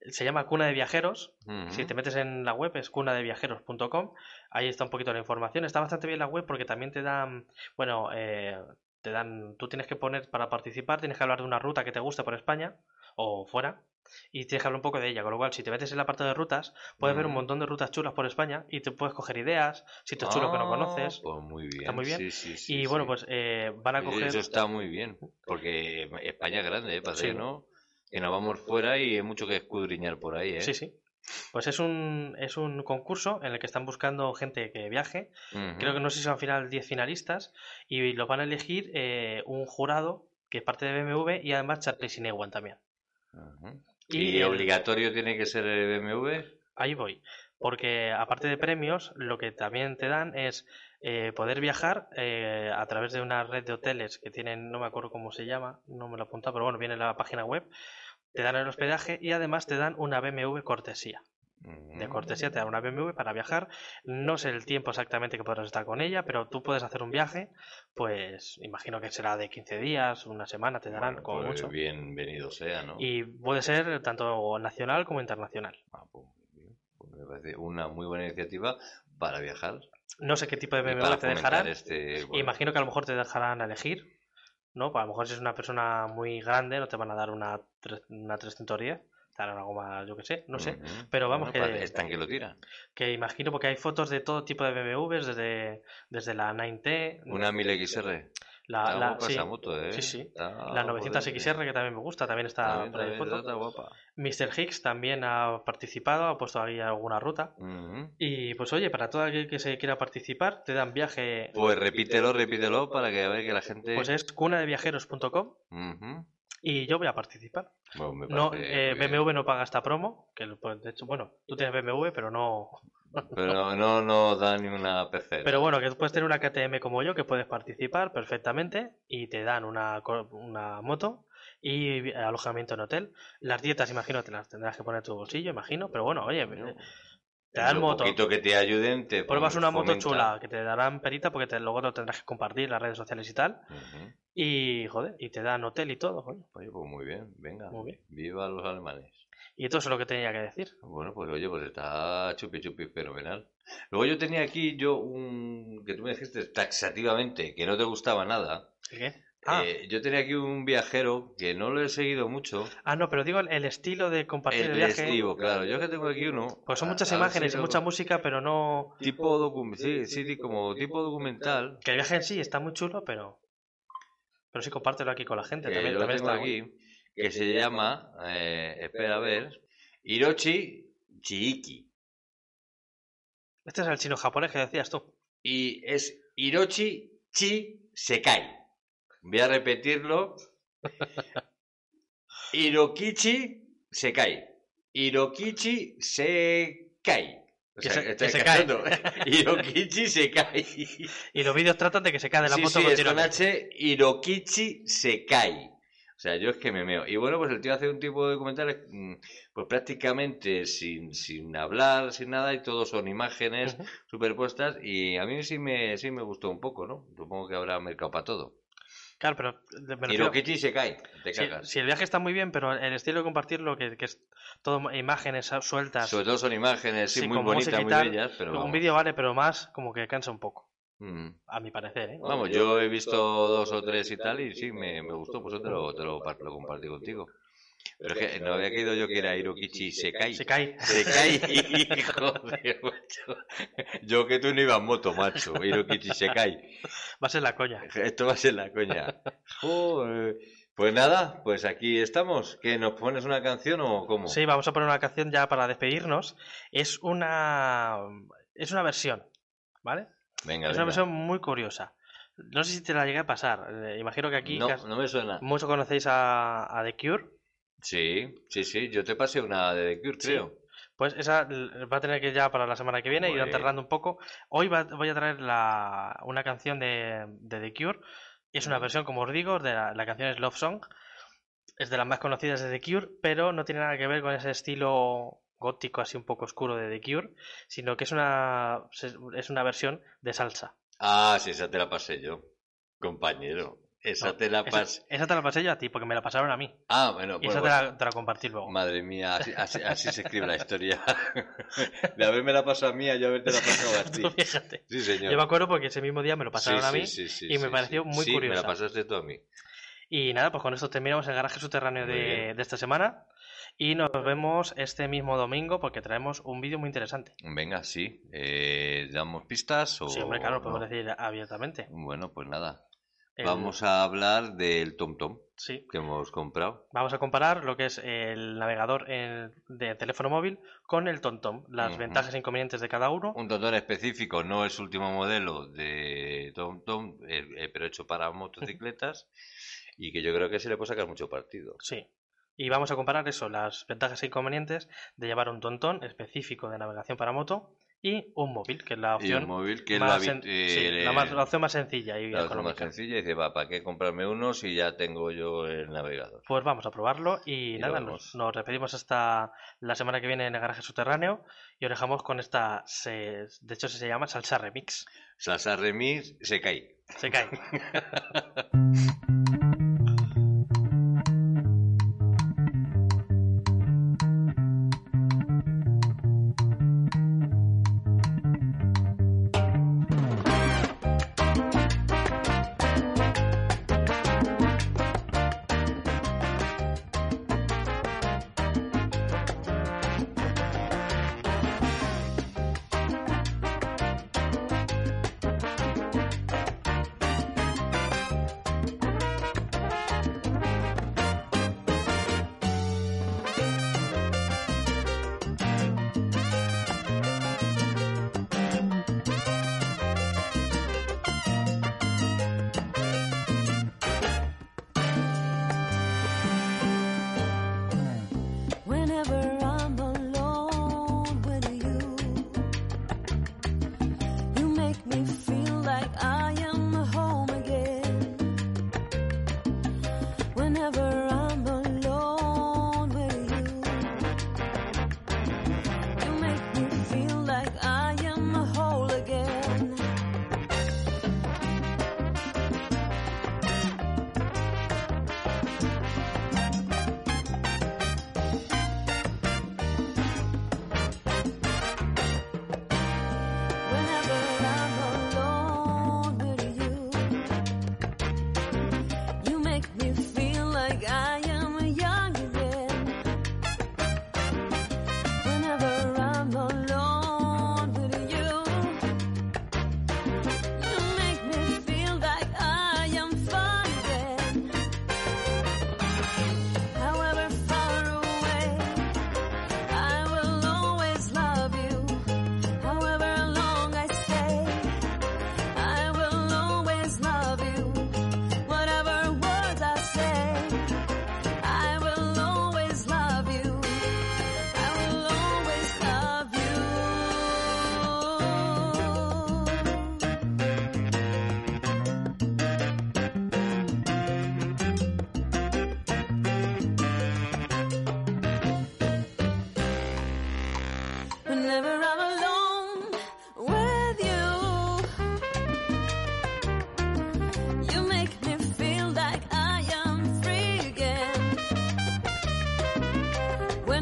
se llama Cuna de Viajeros. Si te metes en la web es cunadeviajeros.com. Ahí está un poquito la información. Está bastante bien la web porque también te dan, bueno, eh, te dan, tú tienes que poner para participar, tienes que hablar de una ruta que te guste por España o fuera. Y tienes que hablar un poco de ella, con lo cual si te metes en la parte de rutas, puedes ver un Ujú. montón de rutas chulas por España y te puedes coger ideas, sitios chulos que no Ah, conoces. Pues muy bien. Está muy bien. Sí, sí, sí, y bueno, pues eh, van a coger... Eso está muy bien, porque España es grande, ¿eh? Que no. Que nos vamos fuera y hay mucho que escudriñar por ahí, ¿eh? Sí, sí. Pues es un, es un concurso en el que están buscando gente que viaje. Creo que no sé si son al final 10 finalistas. Y lo van a elegir eh, un jurado que es parte de BMW y además Charlie Sinewan también. Y ¿Y, el- obligatorio tiene que ser el BMW? Ahí voy. Porque aparte de premios, lo que también te dan es eh, poder viajar eh, a través de una red de hoteles que tienen, no me acuerdo cómo se llama, no me lo he apuntado, pero bueno, viene en la página web. Te dan el hospedaje y además te dan una BMW cortesía. De cortesía te dan una BMW para viajar. No sé el tiempo exactamente que podrás estar con ella, pero tú puedes hacer un viaje, pues imagino que será de 15 días, una semana, te darán Bueno, como pues mucho. bienvenido sea, ¿no? Y puede ser tanto nacional como internacional. Ah, pues. Pues me parece una muy buena iniciativa para viajar. No sé qué tipo de BMW te dejarán. Este, bueno, Imagino que a lo mejor te dejarán elegir, ¿no? Pues a lo mejor si es una persona muy grande no te van a dar una, una 310, te darán algo más, yo que sé, no sé. pero vamos Bueno, que- Están que lo tiran. Que imagino porque hay fotos de todo tipo de BMWs, desde, desde la 9T, Una 1000XR. la, la- sí, moto, ¿eh? sí, sí. Está la 900 potente. XR que también me gusta, también está por ahí foto. está guapa. Mr. Hicks también ha participado, ha puesto ahí alguna ruta. Y pues oye, para todo aquel que se quiera participar, te dan viaje, Pues repítelo, repítelo para que a ver que la gente. pues es cunadeviajeros.com Ujú. Y yo voy a participar. Bueno, me No, eh. BMW no paga esta promo, que de hecho, bueno, tú tienes BMW, pero no... Pero no nos da ni una pecera. Pero bueno, que tú puedes tener una KTM como yo, que puedes participar perfectamente y te dan una, una moto y alojamiento en hotel. Las dietas, imagino, te las tendrás que poner en tu bolsillo, imagino, pero bueno, oye, te dan moto. poquito que te ayuden, te Pruebas una moto chula que te darán perita porque te, luego lo tendrás que compartir en las redes sociales y tal. Y, joder, y te dan hotel y todo, joder. Oye, pues muy bien, venga. Muy bien. Viva los alemanes. Y todo eso es lo que tenía que decir. Bueno, pues oye, pues está chupi chupi fenomenal. Luego yo tenía aquí yo un que tú me dijiste taxativamente que no te gustaba nada. ¿El qué? Ah, Eh, yo tenía aquí un viajero que no lo he seguido mucho. ah, no, pero digo el, estilo de compartir el, El viaje. estivo, claro. Yo que tengo aquí uno. Pues son muchas a imágenes si y lo- mucha música, pero no... Tipo docu- sí, como tipo documental. Que el viaje en sí está muy chulo, pero... Pero sí, compártelo aquí con la gente. que también, yo también tengo está aquí, que se llama, eh, espera a ver, Hirochi Chiiki. Este es el chino japonés que decías tú. Y es Hirochi Chi Sekai. Voy a repetirlo. Hirokichi Sekai. Hirokichi Sekai. O Que sea, se- estoy que se cae. Hirokichi Sekai. Y los vídeos tratan de que se cae de la sí, moto sí, con. H, Hirokichi Sekai. O sea, yo es que me meo. Y bueno, pues el tío hace un tipo de documentales, mm, pues prácticamente sin, sin hablar, sin nada, y todo son imágenes superpuestas. Y a mí sí me, sí me gustó un poco, ¿no? Supongo que habrá mercado para todo. Claro, pero Hirokichi Sekai, te si, cagas. si el viaje está muy bien, pero el estilo de compartirlo, que, que es todo imágenes sueltas, Sobre todo son imágenes, sí, Sí, muy bonitas, muy bellas, pero un vídeo vale, pero más como que cansa un poco, Mm. a mi parecer, ¿eh? Vamos, yo he visto dos o tres y tal, y sí, me, me gustó, pues yo te lo, te lo compartí contigo. Pero es que no había caído yo que era Hirokichi Sekai. Se cae. Se cae, joder, macho. Yo que tú no ibas moto, macho. Hirokichi se cae. Va a ser la coña. Esto va a ser la coña. Joder. Pues nada, pues aquí estamos. ¿Que nos pones una canción o cómo? Sí, vamos a poner una canción ya para despedirnos. Es una es una versión, ¿vale? Venga, Es una versión muy curiosa. No sé si te la llegué a pasar. eh, imagino que aquí no me suena. muchos conocéis a, a The Cure. Sí, sí, sí. Yo te pasé una de The Cure, Sí. creo. Pues esa l- va a tener que ir ya para la semana que viene, ir Muy enterrando un poco. Hoy va- voy a traer la, una canción de, de The Cure. Es una versión, como os digo, de la, la canción es Love Song. Es de las más conocidas de The Cure, pero no tiene nada que ver con ese estilo gótico así un poco oscuro de The Cure, sino que es una, es una versión de salsa. Ah, sí, esa te la pasé yo. Compañero. Esa No, te la Esa, pasé. esa te la pasé yo a ti, porque me la pasaron a mí. Ah, bueno, Y bueno, esa te bueno. la, te la compartí luego. Madre mía, así, así, así se escribe la historia. De haberme la pasado a mí a yo haberte la pasado a ti. Tú fíjate. Sí, señor. Yo me acuerdo porque ese mismo día me lo pasaron Sí, a mí. sí, sí, y me pareció muy Sí, me la pasaste tú a mí. Y nada, pues con esto terminamos el garaje subterráneo de, de esta semana. Y nos vemos este mismo domingo porque traemos un vídeo muy interesante. Venga, sí. Eh, ¿Damos pistas o Sí, hombre, claro, lo podemos no? decir abiertamente. Bueno, pues nada. El- Vamos a hablar del TomTom Sí, que hemos comprado. vamos a comparar lo que es el navegador de teléfono móvil con el TomTom, las ventajas e inconvenientes de cada uno. Un TomTom específico, no es último modelo de TomTom, eh, eh, pero hecho para motocicletas y que yo creo que se le puede sacar mucho partido. Sí. Y vamos a comparar eso, las ventajas e inconvenientes de llevar un tontón específico de navegación para moto y un móvil, que es la opción un móvil, que es más la, vi- sen- sí, la más- la opción más sencilla y la opción más sencilla. Y dice, va, ¿para qué comprarme uno si ya tengo yo el navegador? Pues vamos a probarlo y, Y nada, nos, nos despedimos hasta la semana que viene en el garaje subterráneo y os dejamos con esta, se- de hecho se llama salsa remix. Salsa Remix se cae. Se cae.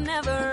never